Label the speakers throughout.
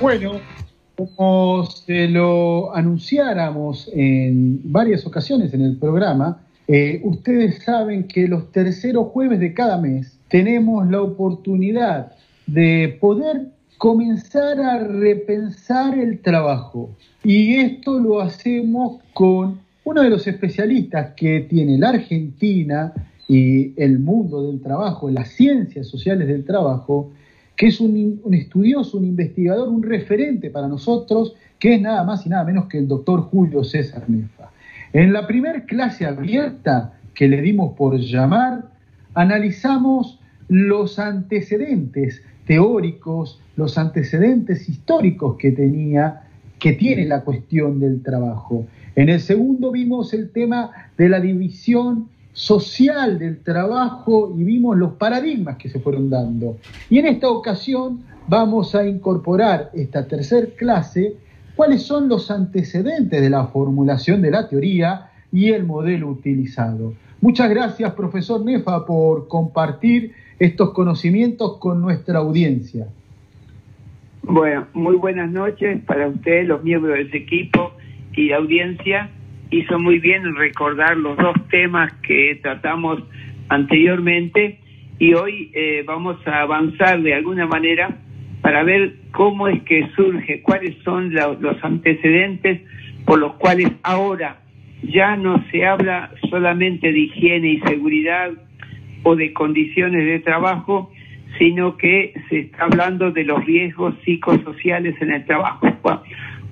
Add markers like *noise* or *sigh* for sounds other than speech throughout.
Speaker 1: Bueno, como se lo anunciáramos en varias ocasiones en el programa, eh, ustedes saben que los terceros jueves de cada mes tenemos la oportunidad de poder comenzar a repensar el trabajo. Y esto lo hacemos con uno de los especialistas que tiene la Argentina y el mundo del trabajo, las ciencias sociales del trabajo, que es un, estudioso, un investigador, un referente para nosotros, que es nada más y nada menos que el doctor Julio César Nefa. En la primera clase abierta que le dimos por llamar, analizamos los antecedentes teóricos, los antecedentes históricos que tenía, que tiene la cuestión del trabajo. En el segundo vimos el tema de la división social del trabajo y vimos los paradigmas que se fueron dando. Y en esta ocasión vamos a incorporar esta tercer clase, cuáles son los antecedentes de la formulación de la teoría y el modelo utilizado. Muchas gracias, profesor Nefa, por compartir estos conocimientos con nuestra audiencia.
Speaker 2: Bueno, muy buenas noches para ustedes, los miembros de ese equipo y audiencia hizo muy bien en recordar los dos temas que tratamos anteriormente y hoy eh, vamos a avanzar de alguna manera para ver cómo es que surge, cuáles son los antecedentes por los cuales ahora ya no se habla solamente de higiene y seguridad o de condiciones de trabajo, sino que se está hablando de los riesgos psicosociales en el trabajo.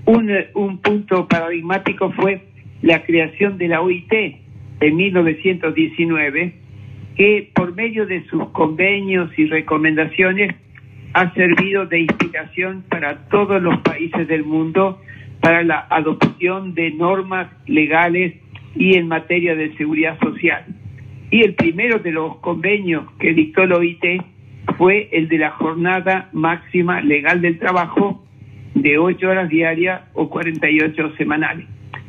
Speaker 2: un, un punto paradigmático fue la creación de la OIT en 1919, que por medio de sus convenios y recomendaciones ha servido de inspiración para todos los países del mundo para la adopción de normas legales y en materia de seguridad social. Y el primero de los convenios que dictó la OIT fue el de la jornada máxima legal del trabajo de 8 horas diarias o 48 semanales.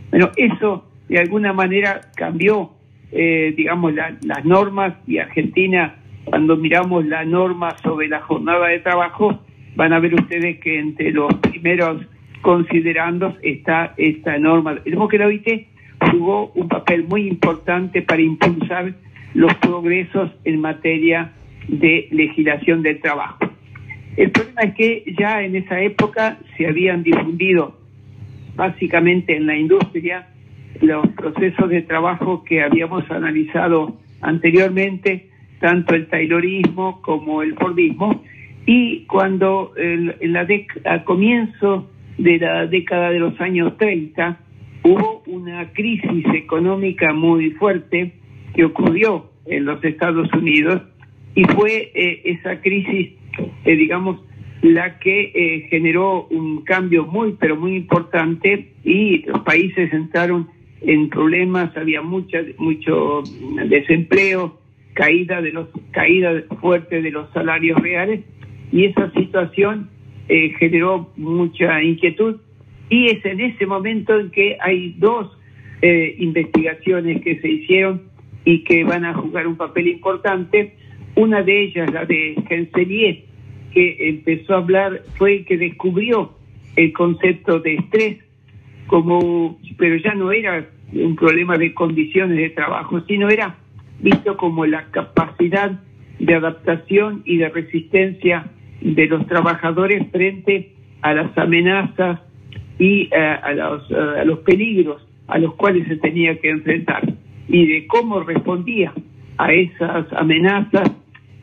Speaker 2: Bueno, eso de alguna manera cambió, eh, digamos, las normas y Argentina, cuando miramos la norma sobre la jornada de trabajo, van a ver ustedes que entre los primeros considerandos está esta norma. Tenemos que la jugó un papel muy importante para impulsar los progresos en materia de legislación del trabajo. El problema es que ya en esa época se habían difundido básicamente en la industria los procesos de trabajo que habíamos analizado anteriormente, tanto el taylorismo como el fordismo, y cuando en la a comienzo de la década de los años 30 hubo una crisis económica muy fuerte que ocurrió en los Estados Unidos y fue eh, esa crisis, eh, digamos, la que eh, generó un cambio muy, pero muy importante y los países entraron en problemas, había mucha, mucho desempleo, caída de los caída fuerte de los salarios reales y esa situación eh, generó mucha inquietud y es en ese momento en que hay dos eh, investigaciones que se hicieron y que van a jugar un papel importante. Una de ellas, la de Genselier, que empezó a hablar, fue el que descubrió el concepto de estrés como, pero ya no era un problema de condiciones de trabajo, sino era visto como la capacidad de adaptación y de resistencia de los trabajadores frente a las amenazas y eh, a, los, a los peligros a los cuales se tenía que enfrentar y de cómo respondía a esas amenazas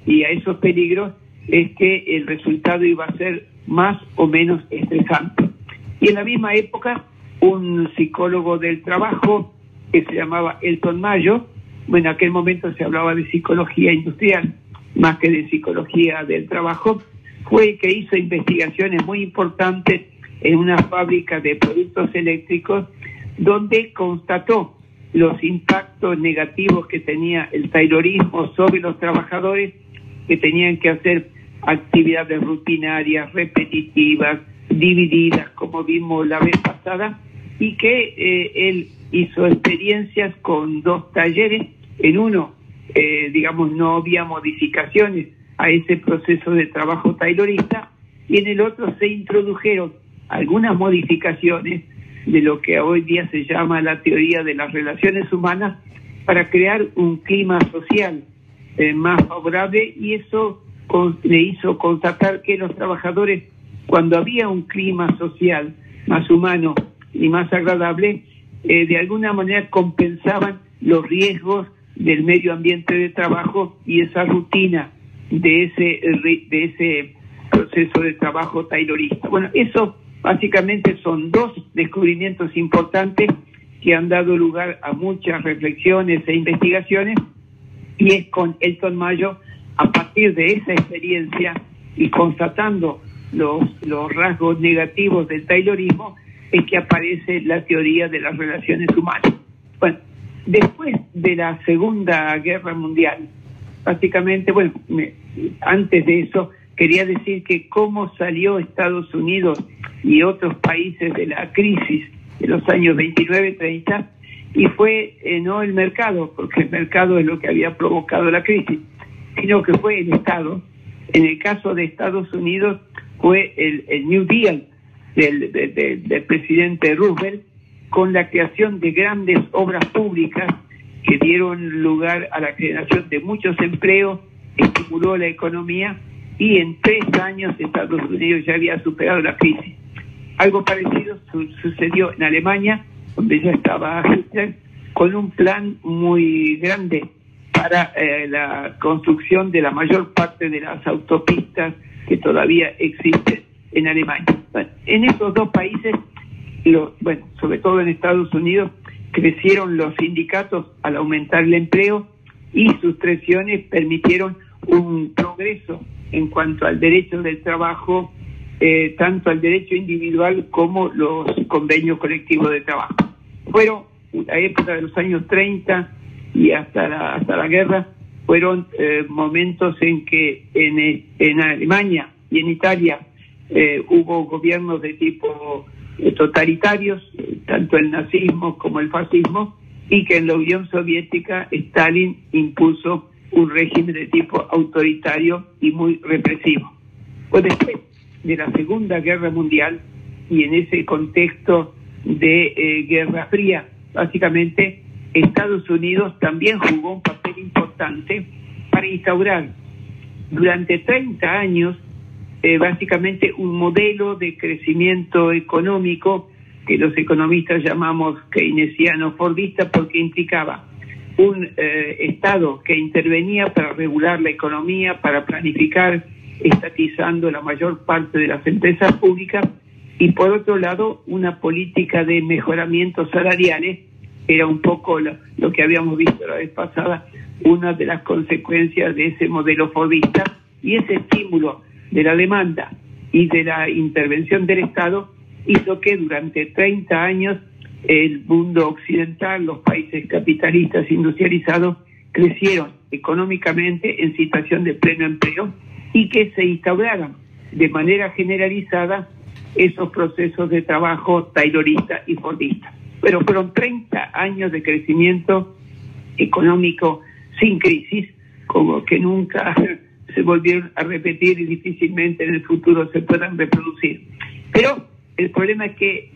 Speaker 2: y a esos peligros es que el resultado iba a ser más o menos estresante. Y en la misma época, un psicólogo del trabajo que se llamaba Elton Mayo, bueno, en aquel momento se hablaba de psicología industrial más que de psicología del trabajo, fue el que hizo investigaciones muy importantes en una fábrica de productos eléctricos donde constató los impactos negativos que tenía el taylorismo sobre los trabajadores que tenían que hacer actividades rutinarias, repetitivas, divididas, como vimos la vez pasada, y que eh, él hizo experiencias con dos talleres. En uno, eh, digamos, no había modificaciones a ese proceso de trabajo taylorista y en el otro se introdujeron algunas modificaciones de lo que hoy día se llama la teoría de las relaciones humanas para crear un clima social eh, más favorable y eso le hizo constatar que los trabajadores, cuando había un clima social más humano y más agradable, eh, de alguna manera compensaban los riesgos del medio ambiente de trabajo y esa rutina de ese, de ese proceso de trabajo taylorista. Bueno, eso básicamente son dos descubrimientos importantes que han dado lugar a muchas reflexiones e investigaciones y es con Elton Mayo a partir de esa experiencia y constatando los, los rasgos negativos del Taylorismo es que aparece la teoría de las relaciones humanas. Bueno, después de la Segunda Guerra Mundial, básicamente, bueno, antes de eso, quería decir que cómo salió Estados Unidos y otros países de la crisis de los años 29-30, y fue eh, no el mercado, porque el mercado es lo que había provocado la crisis, sino que fue el Estado. En el caso de Estados Unidos fue el, New Deal del, presidente Roosevelt con la creación de grandes obras públicas que dieron lugar a la generación de muchos empleos, estimuló la economía y en tres años Estados Unidos ya había superado la crisis. Algo parecido sucedió en Alemania, donde ya estaba Hitler, con un plan muy grande para eh, la construcción de la mayor parte de las autopistas que todavía existen en Alemania. en esos dos países, sobre todo en Estados Unidos, crecieron los sindicatos al aumentar el empleo y sus presiones permitieron un progreso en cuanto al derecho del trabajo, eh, tanto al derecho individual como los convenios colectivos de trabajo. Fueron la época de los años 30 y hasta la, hasta la guerra, fueron eh, momentos en que en, en Alemania y en Italia eh, hubo gobiernos de tipo totalitarios, tanto el nazismo como el fascismo, y que en la Unión Soviética Stalin impuso un régimen de tipo autoritario y muy represivo. Pues después de la Segunda Guerra Mundial y en ese contexto de eh, Guerra Fría, básicamente Estados Unidos también jugó un papel importante para instaurar durante 30 años eh, básicamente un modelo de crecimiento económico que los economistas llamamos keynesiano fordista porque implicaba un eh, Estado que intervenía para regular la economía, para planificar, estatizando la mayor parte de las empresas públicas, y por otro lado una política de mejoramientos salariales, era un poco lo, lo que habíamos visto la vez pasada, una de las consecuencias de ese modelo fordista, y ese estímulo de la demanda y de la intervención del Estado hizo que durante 30 años el mundo occidental, los países capitalistas industrializados, crecieron económicamente en situación de pleno empleo y que se instauraran de manera generalizada esos procesos de trabajo taylorista y fordista. Pero fueron 30 años de crecimiento económico sin crisis, como que nunca *laughs* se volvieron a repetir y difícilmente en el futuro se puedan reproducir. Pero el problema es que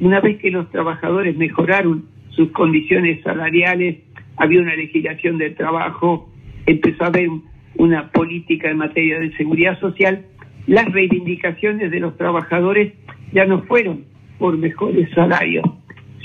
Speaker 2: una vez que los trabajadores mejoraron sus condiciones salariales, había una legislación del trabajo, empezó a haber una política en materia de seguridad social, las reivindicaciones de los trabajadores ya no fueron por mejores salarios,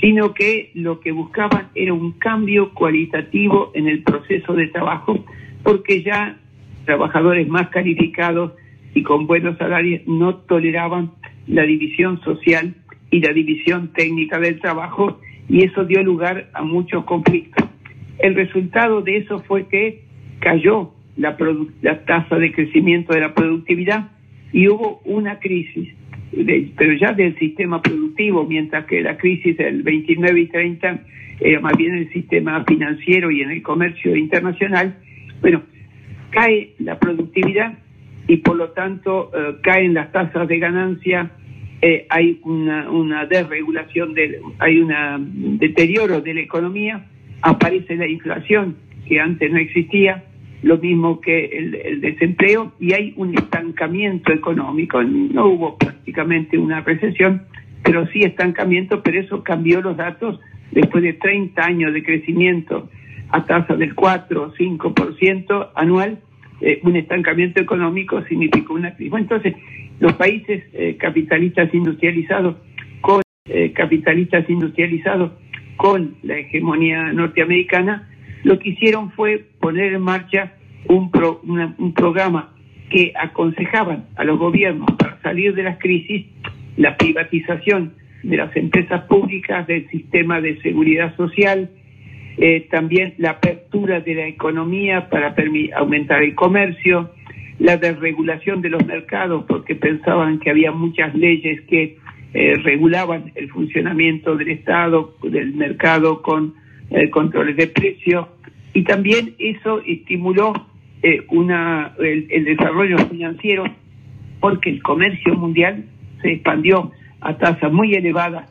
Speaker 2: sino que lo que buscaban era un cambio cualitativo en el proceso de trabajo, porque ya trabajadores más calificados y con buenos salarios no toleraban la división social y la división técnica del trabajo y eso dio lugar a muchos conflictos. El resultado de eso fue que cayó la, la tasa de crecimiento de la productividad y hubo una crisis, pero ya del sistema productivo, mientras que la crisis del 29 y 30 era más bien el sistema financiero y en el comercio internacional. Bueno, cae la productividad y por lo tanto eh, caen las tasas de ganancia eh, hay una, una desregulación, de, hay un deterioro de la economía, aparece la inflación que antes no existía lo mismo que el, desempleo, y hay un estancamiento económico. No hubo prácticamente una recesión, pero sí estancamiento, pero eso cambió los datos después de 30 años de crecimiento a tasa del 4 o 5% anual, eh, un estancamiento económico significó una crisis. entonces, los países eh, capitalistas industrializados, con eh, capitalistas industrializados, con la hegemonía norteamericana, lo que hicieron fue poner en marcha un, un programa que aconsejaban a los gobiernos para salir de las crisis la privatización de las empresas públicas, del sistema de seguridad social, eh, también la apertura de la economía para aumentar el comercio, la desregulación de los mercados, porque pensaban que había muchas leyes que eh, regulaban el funcionamiento del Estado, del mercado con eh, controles de precios, y también eso estimuló una, el desarrollo financiero porque el comercio mundial se expandió a tasas muy elevadas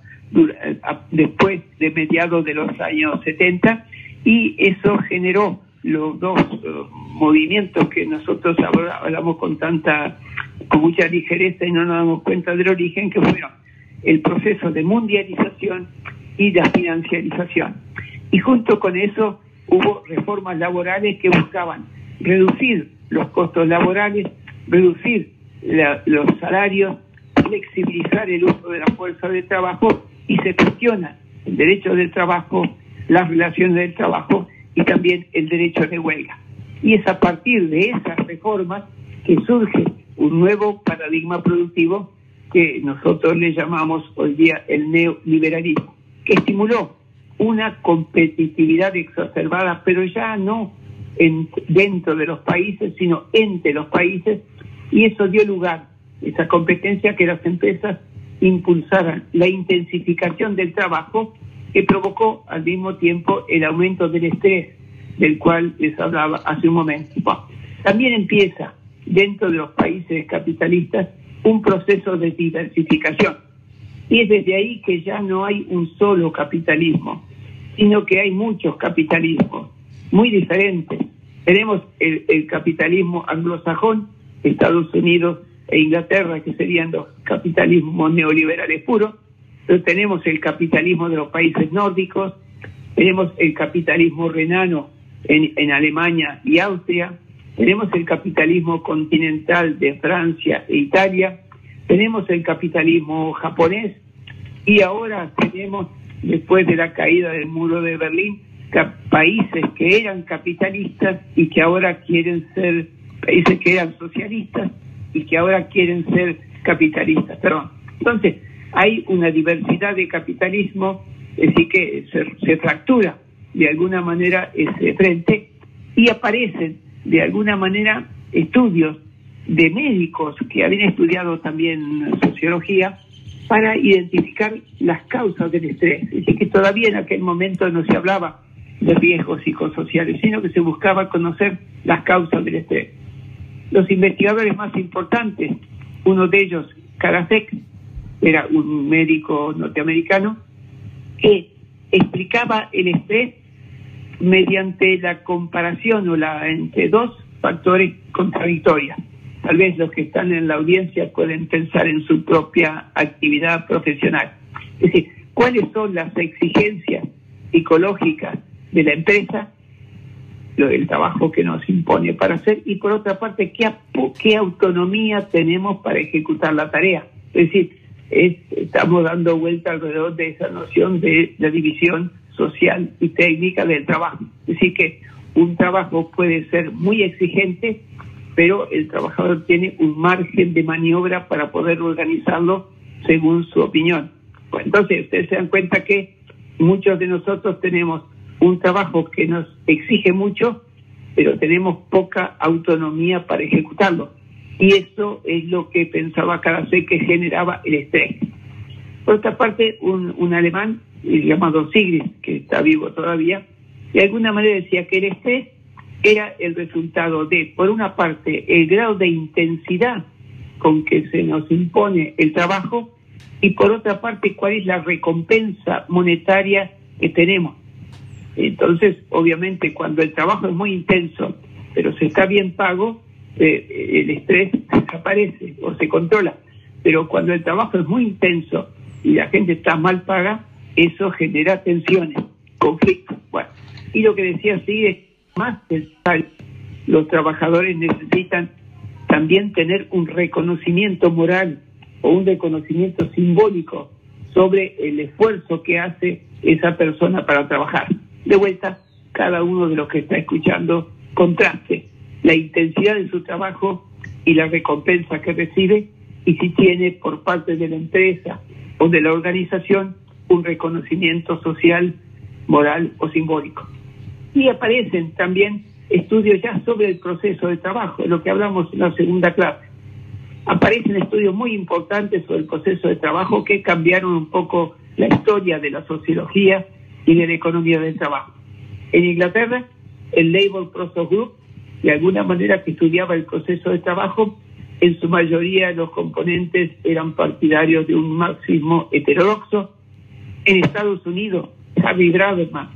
Speaker 2: después de mediados de los años 70 y eso generó los dos eh, movimientos que nosotros hablamos con tanta con mucha ligereza y no nos damos cuenta del origen que fueron el proceso de mundialización y la financiarización y junto con eso hubo reformas laborales que buscaban reducir los costos laborales reducir los salarios flexibilizar el uso de la fuerza de trabajo y se cuestiona el derecho del trabajo, las relaciones del trabajo y también el derecho de huelga. Y es a partir de esas reformas que surge un nuevo paradigma productivo que nosotros le llamamos hoy día el neoliberalismo, que estimuló una competitividad exacerbada, pero ya no en, dentro de los países, sino entre los países, y eso dio lugar, esa competencia que las empresas impulsaran la intensificación del trabajo que provocó al mismo tiempo el aumento del estrés del cual les hablaba hace un momento. también empieza dentro de los países capitalistas un proceso de diversificación. Y es desde ahí que ya no hay un solo capitalismo, sino que hay muchos capitalismos muy diferentes. Tenemos el, capitalismo anglosajón, Estados Unidos e Inglaterra, que serían los capitalismos neoliberales puros, pero tenemos el capitalismo de los países nórdicos, tenemos el capitalismo renano en, en Alemania y Austria, tenemos el capitalismo continental de Francia e Italia, tenemos el capitalismo japonés y ahora tenemos, después de la caída del muro de Berlín, países que eran capitalistas y que ahora quieren ser países que eran socialistas y que ahora quieren ser capitalistas. Perdón. Entonces, hay una diversidad de capitalismo, es decir, que se, fractura de alguna manera ese frente y aparecen de alguna manera estudios de médicos que habían estudiado también sociología para identificar las causas del estrés. Es decir, que todavía en aquel momento no se hablaba de riesgos psicosociales, sino que se buscaba conocer las causas del estrés los investigadores más importantes, uno de ellos, Karasek, era un médico norteamericano, que explicaba el estrés mediante la comparación o la entre dos factores contradictorios. Tal vez los que están en la audiencia pueden pensar en su propia actividad profesional. Es decir, cuáles son las exigencias psicológicas de la empresa el trabajo que nos impone para hacer y por otra parte qué, qué autonomía tenemos para ejecutar la tarea. Es decir, estamos dando vuelta alrededor de esa noción de la división social y técnica del trabajo. Es decir, que un trabajo puede ser muy exigente, pero el trabajador tiene un margen de maniobra para poder organizarlo según su opinión. Entonces, ustedes se dan cuenta que muchos de nosotros tenemos un trabajo que nos exige mucho, pero tenemos poca autonomía para ejecutarlo. Y eso es lo que pensaba Caracé que generaba el estrés. Por otra parte, un, alemán llamado Sigrid, que está vivo todavía, de alguna manera decía que el estrés era el resultado de, por una parte, el grado de intensidad con que se nos impone el trabajo y por otra parte, cuál es la recompensa monetaria que tenemos. Entonces, obviamente, cuando el trabajo es muy intenso pero si está bien pago, eh, el estrés *laughs* desaparece o se controla. Pero cuando el trabajo es muy intenso y la gente está mal paga, eso genera tensiones, conflictos. Bueno, y lo que decía sí es más los trabajadores necesitan también tener un reconocimiento moral o un reconocimiento simbólico sobre el esfuerzo que hace esa persona para trabajar. De vuelta, cada uno de los que está escuchando contraste la intensidad de su trabajo y la recompensa que recibe y si tiene por parte de la empresa o de la organización un reconocimiento social, moral o simbólico. Y aparecen también estudios ya sobre el proceso de trabajo, lo que hablamos en la segunda clase. Aparecen estudios muy importantes sobre el proceso de trabajo que cambiaron un poco la historia de la sociología y de la economía del trabajo. En Inglaterra, el Labour Process Group, de alguna manera que estudiaba el proceso de trabajo, en su mayoría los componentes eran partidarios de un marxismo heterodoxo. En Estados Unidos, Harry Braverman,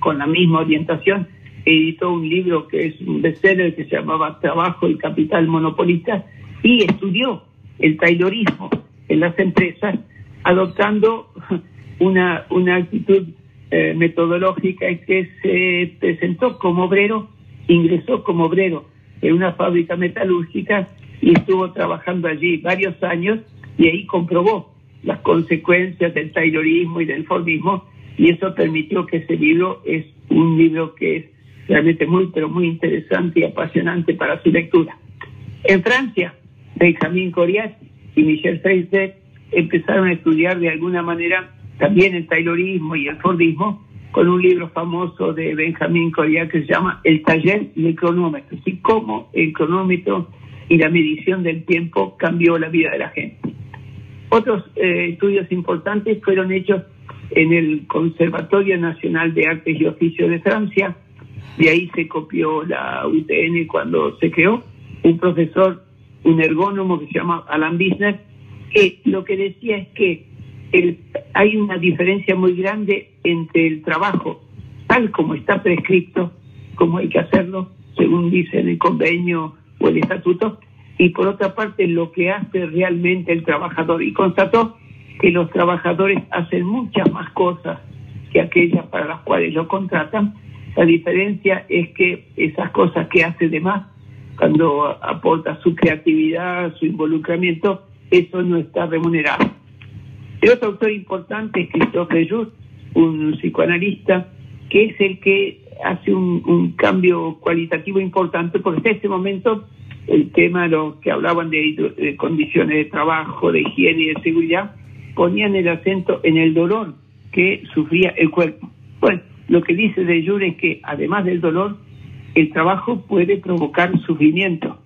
Speaker 2: con la misma orientación, editó un libro que es un bestseller que se llamaba Trabajo y Capital Monopolista y estudió el taylorismo en las empresas adoptando *laughs* una, una actitud eh, metodológica que se presentó como obrero, ingresó como obrero en una fábrica metalúrgica y estuvo trabajando allí varios años y ahí comprobó las consecuencias del taylorismo y del Fordismo y eso permitió que ese libro es un libro que es realmente muy, pero muy interesante y apasionante para su lectura. En Francia, Benjamin Coriat y Michel Freisler empezaron a estudiar de alguna manera también el Taylorismo y el Fordismo con un libro famoso de Benjamin Coriat que se llama El taller del cronómetro, así como el cronómetro y la medición del tiempo cambió la vida de la gente. Otros eh, estudios importantes fueron hechos en el Conservatorio Nacional de Artes y Oficios de Francia, de ahí se copió la UTN cuando se creó, un profesor, un ergónomo que se llama Alan Bisner, que lo que decía es que hay una diferencia muy grande entre el trabajo tal como está prescrito, como hay que hacerlo, según dice el convenio o el estatuto, y por otra parte lo que hace realmente el trabajador. Y constató que los trabajadores hacen muchas más cosas que aquellas para las cuales lo contratan. La diferencia es que esas cosas que hace de más, cuando aporta su creatividad, su involucramiento, eso no está remunerado. El otro autor importante es Christophe Just, un psicoanalista, que es el que hace un, cambio cualitativo importante, porque hasta este momento el tema, de los que hablaban de, condiciones de trabajo, de higiene y de seguridad, ponían el acento en el dolor que sufría el cuerpo. Bueno, lo que dice de Jure es que además del dolor, el trabajo puede provocar sufrimiento.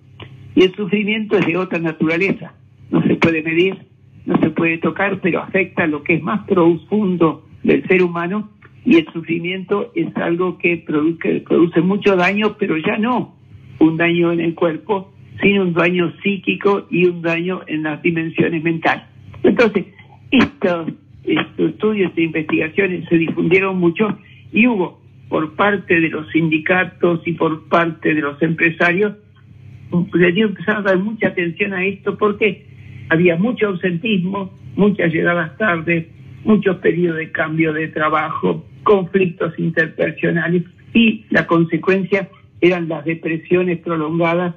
Speaker 2: Y el sufrimiento es de otra naturaleza. No se puede medir, no se puede tocar, pero afecta lo que es más profundo del ser humano y el sufrimiento es algo que produce, produce mucho daño, pero ya no un daño en el cuerpo, sino un daño psíquico y un daño en las dimensiones mentales. Entonces, estos, estudios e investigaciones se difundieron mucho y hubo por parte de los sindicatos y por parte de los empresarios, le dio empezar a dar mucha atención a esto porque había mucho ausentismo, muchas llegadas tarde, muchos periodos de cambio de trabajo, conflictos interpersonales y la consecuencia eran las depresiones prolongadas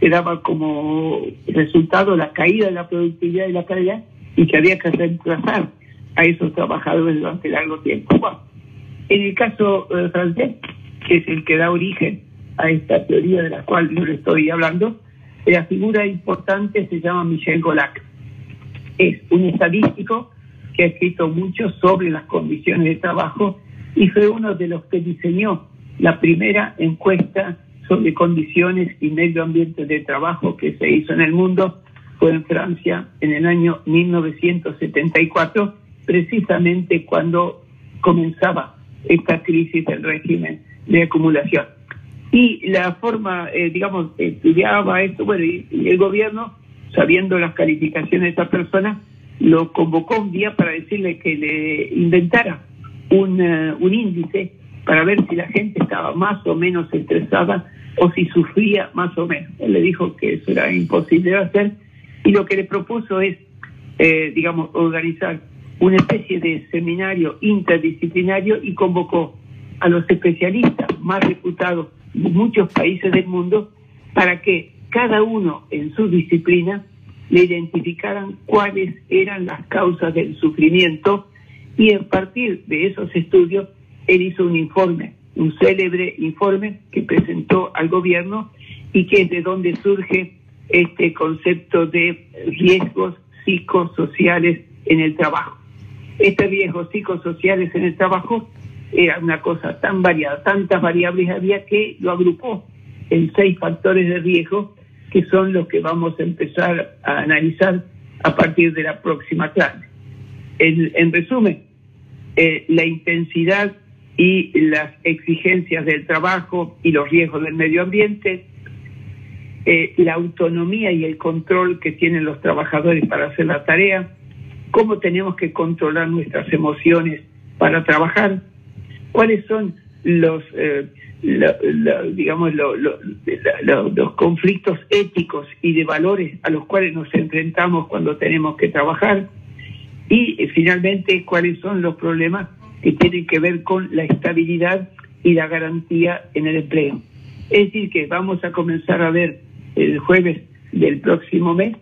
Speaker 2: que daba como resultado la caída de la productividad y la calidad y que había que reemplazar a esos trabajadores durante largo tiempo. en el caso eh, francés, que es el que da origen a esta teoría de la cual yo le estoy hablando, la figura importante se llama Michel Golac. Es un estadístico que ha escrito mucho sobre las condiciones de trabajo y fue uno de los que diseñó la primera encuesta sobre condiciones y medio ambiente de trabajo que se hizo en el mundo fue en Francia en el año 1974, precisamente cuando comenzaba esta crisis del régimen de acumulación. Y la forma, eh, digamos, estudiaba esto, bueno, y, el gobierno, sabiendo las calificaciones de esta persona, lo convocó un día para decirle que le inventara un, eh, un índice para ver si la gente estaba más o menos estresada o si sufría más o menos. Él le dijo que eso era imposible de hacer y lo que le propuso es, eh, digamos, organizar una especie de seminario interdisciplinario y convocó a los especialistas más reputados de muchos países del mundo para que cada uno en su disciplina le identificaran cuáles eran las causas del sufrimiento y a partir de esos estudios él hizo un informe, un célebre informe que presentó al gobierno y que es de donde surge este concepto de riesgos psicosociales en el trabajo. Estos riesgos psicosociales en el trabajo era una cosa tan variada, tantas variables había que lo agrupó en seis factores de riesgo que son los que vamos a empezar a analizar a partir de la próxima clase. En, resumen, eh, la intensidad y las exigencias del trabajo y los riesgos del medio ambiente, eh, la autonomía y el control que tienen los trabajadores para hacer la tarea, cómo tenemos que controlar nuestras emociones para trabajar, cuáles son los, eh, digamos, los conflictos éticos y de valores a los cuales nos enfrentamos cuando tenemos que trabajar y eh, finalmente cuáles son los problemas que tienen que ver con la estabilidad y la garantía en el empleo. Es decir, que vamos a comenzar a ver el jueves del próximo mes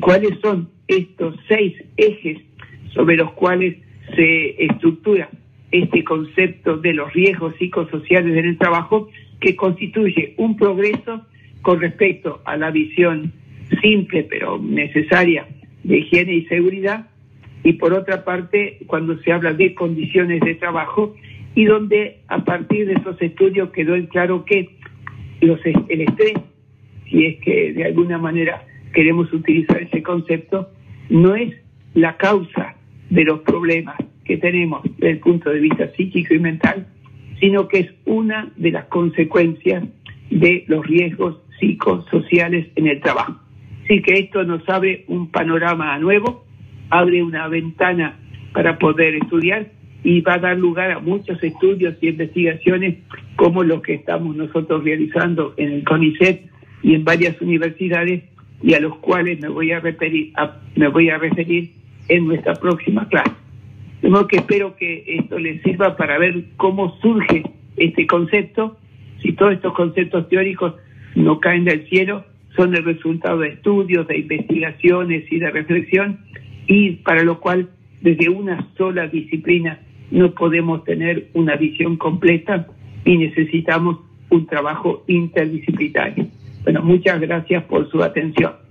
Speaker 2: cuáles son estos seis ejes sobre los cuales se estructura este concepto de los riesgos psicosociales en el trabajo que constituye un progreso con respecto a la visión simple pero necesaria de higiene y seguridad y por otra parte cuando se habla de condiciones de trabajo y donde a partir de esos estudios quedó en claro que los, el estrés, si es que de alguna manera queremos utilizar ese concepto, no es la causa de los problemas que tenemos desde el punto de vista psíquico y mental, sino que es una de las consecuencias de los riesgos psicosociales en el trabajo. Así que esto nos abre un panorama nuevo, abre una ventana para poder estudiar y va a dar lugar a muchos estudios y investigaciones como los que estamos nosotros realizando en el CONICET y en varias universidades y a los cuales me voy a referir, me voy a referir en nuestra próxima clase. De modo que espero que esto les sirva para ver cómo surge este concepto. Si todos estos conceptos teóricos no caen del cielo, son el resultado de estudios, de investigaciones y de reflexión, y para lo cual desde una sola disciplina no podemos tener una visión completa y necesitamos un trabajo interdisciplinario. Bueno, muchas gracias por su atención.